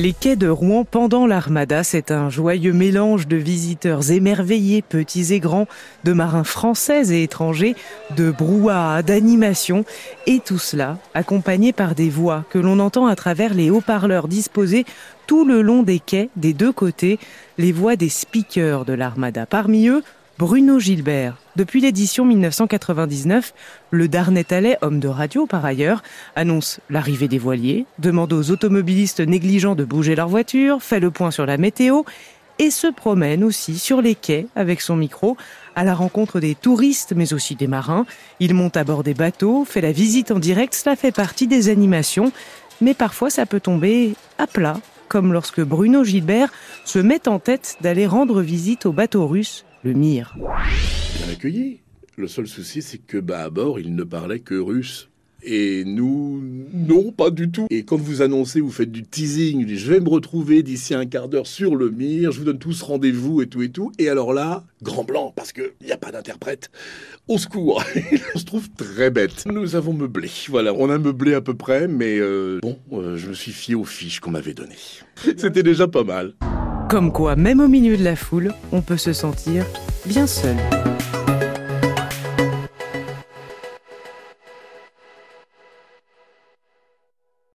Les quais de Rouen pendant l'Armada, c'est un joyeux mélange de visiteurs émerveillés, petits et grands, de marins français et étrangers, de brouhaha, d'animation, et tout cela accompagné par des voix que l'on entend à travers les haut-parleurs disposés tout le long des quais des deux côtés, les voix des speakers de l'Armada. Parmi eux, Bruno Gilbert. Depuis l'édition 1999, le Darnétalais, homme de radio par ailleurs, annonce l'arrivée des voiliers, demande aux automobilistes négligents de bouger leur voiture, fait le point sur la météo et se promène aussi sur les quais avec son micro à la rencontre des touristes mais aussi des marins. Il monte à bord des bateaux, fait la visite en direct, cela fait partie des animations, mais parfois ça peut tomber à plat, comme lorsque Bruno Gilbert se met en tête d'aller rendre visite au bateau russe le Mire. Bien accueilli. Le seul souci, c'est que bah, à bord, il ne parlait que russe. Et nous, non, pas du tout. Et quand vous annoncez, vous faites du teasing, je vais me retrouver d'ici un quart d'heure sur le mire, je vous donne tous rendez-vous et tout et tout. Et alors là, grand blanc, parce qu'il n'y a pas d'interprète. Au secours On se trouve très bête. Nous avons meublé. Voilà, on a meublé à peu près, mais euh, bon, euh, je me suis fié aux fiches qu'on m'avait données. C'était déjà pas mal. Comme quoi, même au milieu de la foule, on peut se sentir bien seul.